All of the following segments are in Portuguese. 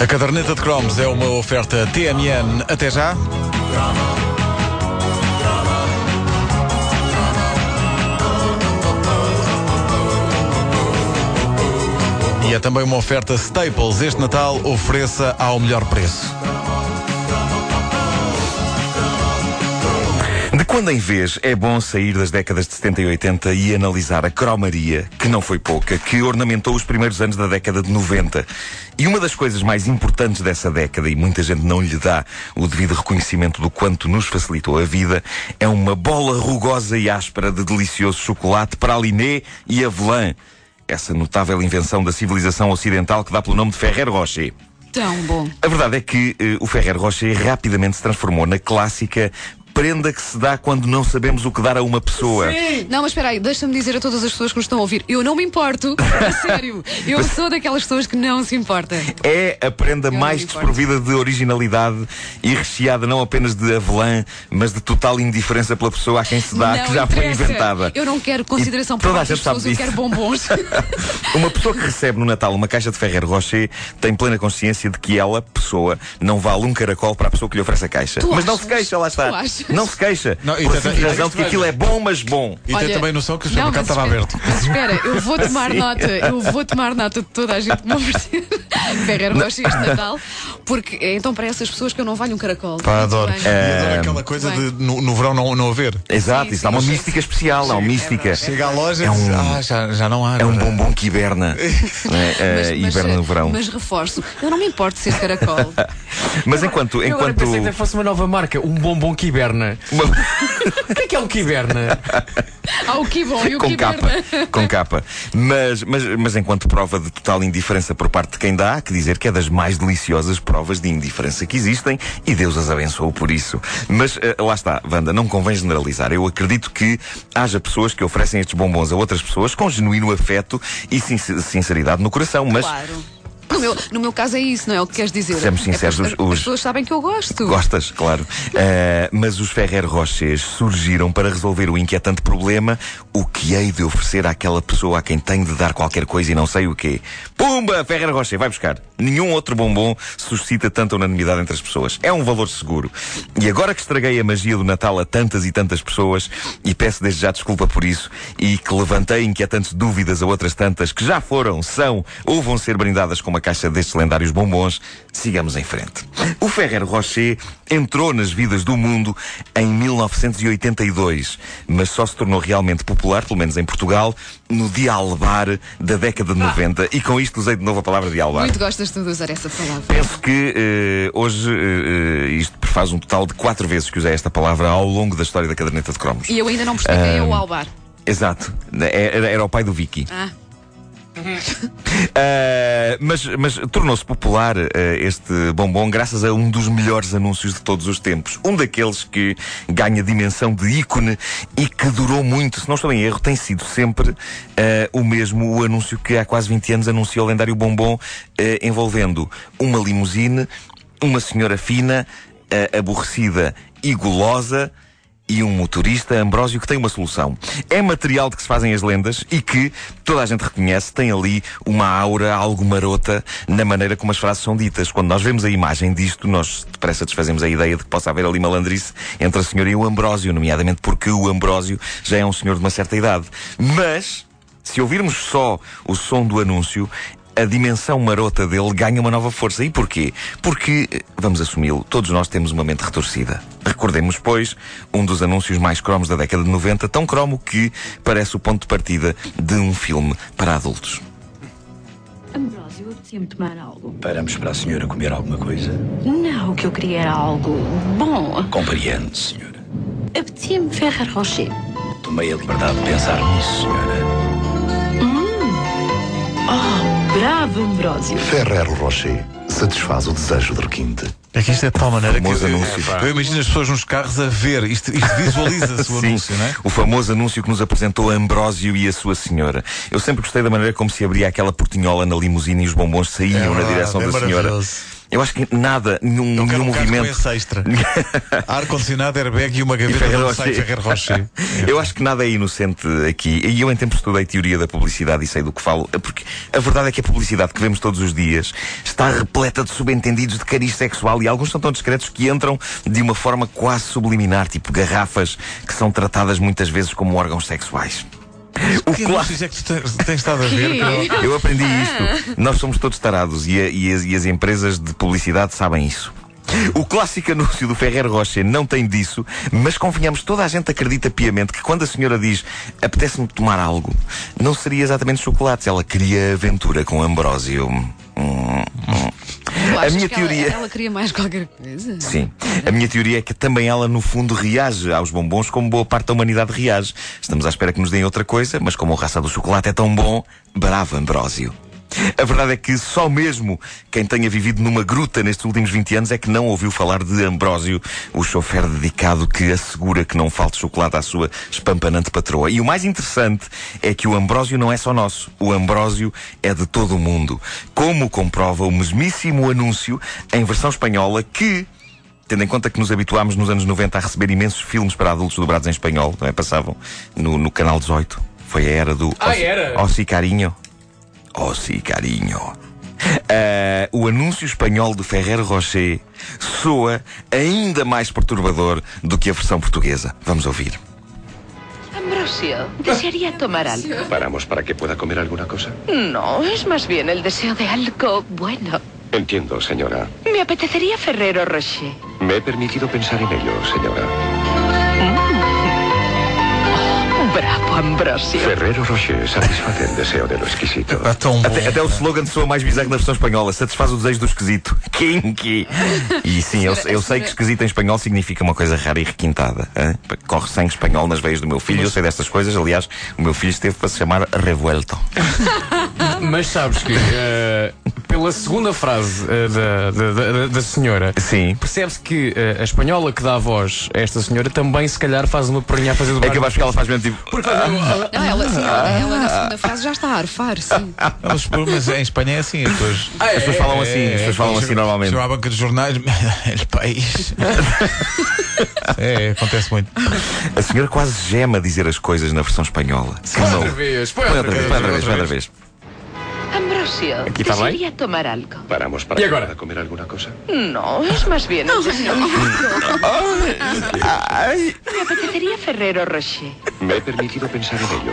A caderneta de cromos é uma oferta TMN. Até já. E é também uma oferta Staples. Este Natal ofereça ao melhor preço. Quando em vez é bom sair das décadas de 70 e 80 e analisar a cromaria, que não foi pouca, que ornamentou os primeiros anos da década de 90. E uma das coisas mais importantes dessa década, e muita gente não lhe dá o devido reconhecimento do quanto nos facilitou a vida, é uma bola rugosa e áspera de delicioso chocolate para Aliné e avelã. Essa notável invenção da civilização ocidental que dá pelo nome de Ferrer Rocher. Tão bom. A verdade é que eh, o Ferrer Rocher rapidamente se transformou na clássica prenda que se dá quando não sabemos o que dar a uma pessoa. Não, mas espera aí, deixa-me dizer a todas as pessoas que nos estão a ouvir. Eu não me importo. A sério. Eu sou daquelas pessoas que não se importa. É a prenda não mais desprovida de originalidade e recheada não apenas de avelã, mas de total indiferença pela pessoa a quem se dá, não que já foi interessa. inventada. Eu não quero consideração E por toda a gente sabe pessoas, eu quero bombons. Uma pessoa que recebe no Natal uma caixa de Ferrer Rocher tem plena consciência de que ela, pessoa, não vale um caracol para a pessoa que lhe oferece a caixa. Tu mas não achas? se queixa, lá está. Tu achas? Não se queixa. Não, e por tem- razão de que aquilo é bom, mas bom. E tem também noção que o supermercado estava aberto. Mas espera, eu vou tomar nota, eu vou tomar nota de toda a gente que me oferecer Ferrer Rocher este Natal, porque é então para essas pessoas que eu não valho um caracol. Pá, adoro. E adoro aquela coisa Bem. de no, no verão não, não haver. Exato, Sim, isso dá sim, uma sim. mística especial, há uma mística. Chega à loja É e um- ah, já, já não há. É um agora." bombom que hiberna. né? Eh, hiberna no verão. mas reforço, eu não me importo de ser caracol. Mas enquanto. Eu enquanto... pensei que fosse uma nova marca, um bombom que hiberna. Uma- O que é que é que hiberna? Há o que bom e o com que capa, com capa. Mas, mas, mas enquanto prova de total indiferença por parte de quem dá, há que dizer que é das mais deliciosas provas de indiferença que existem e Deus as abençoou por isso. Mas eh, lá está, Wanda, não convém generalizar. Eu acredito que haja pessoas que oferecem estes bombons a outras pessoas com genuíno afeto e sin- sinceridade no coração, mas Claro. No meu, no meu caso é isso, não é o que queres dizer? Sejamos sinceros, É os- as, os- pessoas sabem que eu gosto. Gostas, claro. Eh, mas os Ferrer Rochers surgiram para resolver o inquietante problema: o que hei de oferecer àquela pessoa a quem tenho de dar qualquer coisa e não sei o quê. Pumba! Ferrer Rocher, vai buscar. Nenhum outro bombom suscita tanta unanimidade entre as pessoas. É um valor seguro. E agora que estraguei a magia do Natal a tantas e tantas pessoas, e peço desde já desculpa por isso, e que levantei inquietantes dúvidas a outras tantas que já foram, são ou vão ser brindadas com uma caixa destes lendários bombons, sigamos em frente. O Ferrer Rocher entrou nas vidas do mundo em 1982, mas só se tornou realmente popular, pelo menos em Portugal, no dia albar da década de 90. E com isto usei de novo a palavra dia albar. Muito gostas de usar essa palavra. Penso que eh, hoje eh, eh, isto faz um total de quatro vezes que usei esta palavra ao longo da história da caderneta de cromos. E eu ainda não percebi quem é o Albar. Exato. Era, era o pai do Vicky. Ah, Uh, mas mas tornou-se popular uh, este bombom graças a um dos melhores anúncios de todos os tempos. Um daqueles que ganha dimensão de ícone e que durou muito. Se não estou em erro, tem sido sempre uh, o mesmo o anúncio que há quase 20 anos anunciou o lendário bombom, envolvendo uma limusine, uma senhora fina, aborrecida e gulosa e um motorista, Ambrósio, que tem uma solução. É material de que se fazem as lendas e que toda a gente reconhece, tem ali uma aura algo marota na maneira como as frases são ditas. Quando nós vemos a imagem disto, nós depressa desfazemos a ideia de que possa haver ali malandrice entre a senhora e o Ambrósio, nomeadamente porque o Ambrósio já é um senhor de uma certa idade. Mas, se ouvirmos só o som do anúncio, a dimensão marota dele ganha uma nova força. E porquê? Porque, vamos assumi-lo, todos nós temos uma mente retorcida. Recordemos, pois, um dos anúncios mais cromos da década de 90, tão cromo que parece o ponto de partida de um filme para adultos. Ambrósio, apetecia-me tomar algo. Paramos para a senhora comer alguma coisa? Não, o que eu queria era algo bom. Compreende, senhora. Apetecia-me Ferrer Rocher. Tomei a liberdade de pensar nisso, senhora. Bravo, Ambrósio. Ferrero Rocher satisfaz o desejo de requinte. É que isto é de tal maneira que Famoso eu, anúncio. eu imagino as pessoas nos carros a ver. Isto, isto visualiza-se o anúncio, não é? o famoso anúncio que nos apresentou Ambrósio e a sua senhora. Eu sempre gostei da maneira como se abria aquela portinhola na limusine e os bombons saíam É na direção é da senhora. Eu acho que nada, nenhum, Eu quero nenhum um com movimento. esse extra. Ar-condicionado, airbag e uma gaveta Rocher. Ferrer Rocher. Eu acho que nada é inocente aqui. E eu em tempos estudei teoria da publicidade e sei do que falo. Porque a verdade é que a publicidade que vemos todos os dias está repleta de subentendidos de cariz sexual e alguns são tão discretos que entram de uma forma quase subliminar, tipo garrafas que são tratadas muitas vezes como órgãos sexuais. O Que clássico. anúncios é que tu tens, tens estado a ver? Que? Eu aprendi isto. Nós somos todos tarados e, a- e as, e as empresas de publicidade sabem isso. O clássico anúncio do Ferrer Rocher não tem disso, mas convenhamos, toda a gente acredita piamente que quando a senhora diz apetece-me tomar algo, não seria exatamente chocolates, ela queria aventura com Ambrósio. Hum, hum. A minha que ela- teoria. Ela, queria mais qualquer coisa? Sim. A minha teoria é que também ela, no fundo, reage aos bombons como boa parte da humanidade reage. Estamos à espera que nos deem outra coisa, mas como a raça do chocolate é tão bom, bravo Ambrósio. A verdade é que só mesmo quem tenha vivido numa gruta nestes últimos 20 anos é que não ouviu falar de Ambrósio, o chofer dedicado que assegura que não falte chocolate à sua espampanante patroa. E o mais interessante é que o Ambrósio não é só nosso. O Ambrósio é de todo o mundo. Como comprova o mesmíssimo anúncio em versão espanhola que Tendo em conta que nos habituámos nos anos 90 a receber imensos filmes para adultos dobrados em espanhol, não é? passavam no, no canal 18. Foi a era do. Ah, Ossi- era? Ossi Carinho. Ossi Carinho. Ah, o anúncio espanhol de Ferrer Rocher soa ainda mais perturbador do que a versão portuguesa. Vamos ouvir. Ambrosio, desearía tomar algo. ¿Paramos para que pueda comer alguna cosa? No, es más bien el deseo de algo bueno. Entiendo, señora. Me apetecería Ferrero Rocher. Me he permitido pensar en ello, señora. Ambrosio. Ferrero Rocher satisface el deseo de lo exquisito. Está tão bom. Até, até o slogan soa mais bizarro na versão espanhola. Satisfaz o desejo do esquisito. Kinky. E sim, eu, eu sei que esquisito em espanhol significa uma coisa rara e requintada. hã? Corre sangue espanhol nas veias do meu filho. Eu sei destas coisas. Aliás, o meu filho esteve para se chamar Revuelto. Mas sabes que eh, pela segunda frase eh, da, da, da- da senhora Sim. percebe-se que eh, a espanhola que dá a voz a esta senhora também se calhar faz uma perninha a fazer do É que eu acho que ela faz mesmo tipo. Não, ela, sim, ela, ela na segunda frase já está a arfar, sim. Mas, mas em Espanha é assim, as pessoas. As pessoas falam assim, as pessoas falam assim normalmente. À banca dos jornais, el país. É, acontece muito. A senhora quase gema dizer as coisas na versão espanhola. Que outra vez, põe Põe outra outra vez, vez. põe outra vez, Ambrosio, Aquí está bien. desearía tomar algo. ¿Paramos para ¿Y ahora? comer alguna cosa? No, es más bien el deseo de Me apetecería Ferrero Rocher. Me he permitido pensar en ello.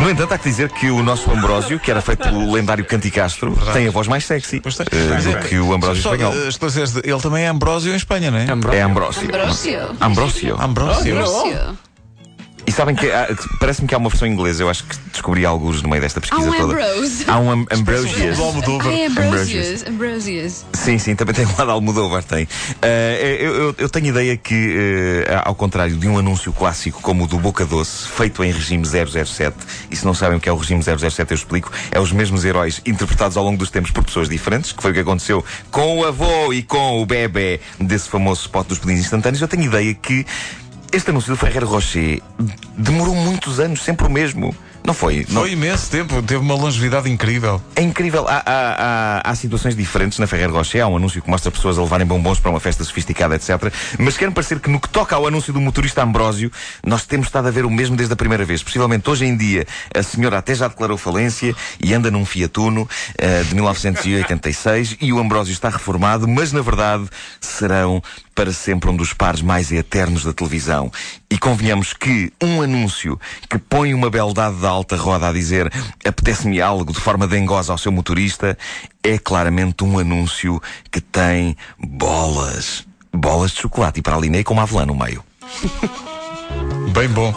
No entanto, há que dizer que o nosso Ambrósio, que era feito pelo lendário Canticastro, tem a voz mais sexy Pois tem. eh, do que o Ambrósio Só, espanhol. eh, ele também é Ambrósio em Espanha, não é? É Ambrósio. Ambrósio. Ambrósio. Ambrósio. Ambrósio. E sabem que há- parece-me que há uma versão inglesa, eu acho que descobri alguns no meio desta Há pesquisa um toda. Ambrose. Há um Am Ambrosius. Do Almodóvar. Ah, é Ambrosius. Ambrosius. Ambrosius. Sim, sim, também tem um lado Almodóvar, tem. Eh, eu, eu, eu tenho ideia que, eh, ao contrário de um anúncio clássico como o do Boca Doce, feito em regime 007, e se não sabem o que é o regime 007, eu explico, é os mesmos heróis interpretados ao longo dos tempos por pessoas diferentes, que foi o que aconteceu com o avô e com o bebê desse famoso spot dos pudins instantâneos. Eu tenho ideia que este anúncio do Ferreira Rocher demorou muitos anos, sempre o mesmo. Não foi? Não, Foi imenso tempo, teve uma longevidade incrível. é incrível. Há, há- há- há situações diferentes na Ferreira Rocher. Há um anúncio que mostra pessoas a levarem bombons para uma festa sofisticada, etc. Mas quero parecer que no que toca ao anúncio do motorista Ambrósio, nós temos estado a ver o mesmo desde a primeira vez. Possivelmente hoje em dia a senhora até já declarou falência e anda num Fiat Uno eh, de 1986 e o Ambrósio está reformado, mas na verdade serão para sempre um dos pares mais eternos da televisão. Convenhamos que um anúncio que põe uma beldade da alta roda a dizer apetece-me algo de forma dengosa ao seu motorista é claramente um anúncio que tem bolas. Bolas de chocolate e para ali com uma avelã no meio. Bem bom.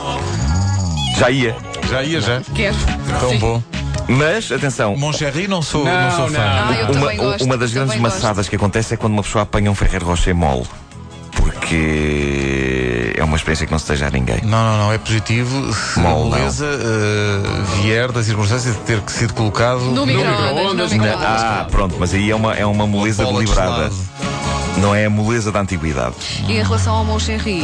Já ia. Já ia, já. Quero. Tão Sim. bom. Mas, atenção. Moncherry não sou, não, Não, sou fã. Ah, uma, gosto. uma das grandes também gosto. maçadas que acontece é quando uma pessoa apanha um Ferreiro Rocher mole. Porque uma experiência que não se deseja a ninguém. Não, não, não, é positivo se Mal, a não. beleza eh, vier da circunstância de ter que sido colocado No micro-ondas, No micro-ondas. ah, pronto, mas aí é uma, é uma moleza deliberada. Não é a moleza da antiguidade. E em relação ao Moncherry,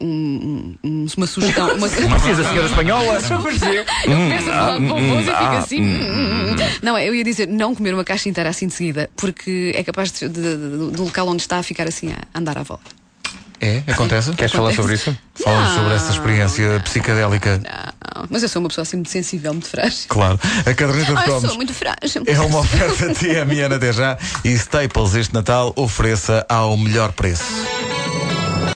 um, um, um uma sugestão. Uma... Conheces a senhora espanhola? Eu e ah, assim. hum, hum. Não, eu ia dizer não comer uma caixa inteira assim de seguida, porque é capaz de, de- de- do local onde está a ficar assim a andar à volta. É? Acontece? Queres falar sobre isso? Não. sobre essa experiência psicadélica. Não, mas eu sou uma pessoa assim muito sensível, muito frágil. Claro. A caderneta de cromos sou muito frágil. é uma oferta TMN até já e Staples este Natal ofereça ao melhor preço.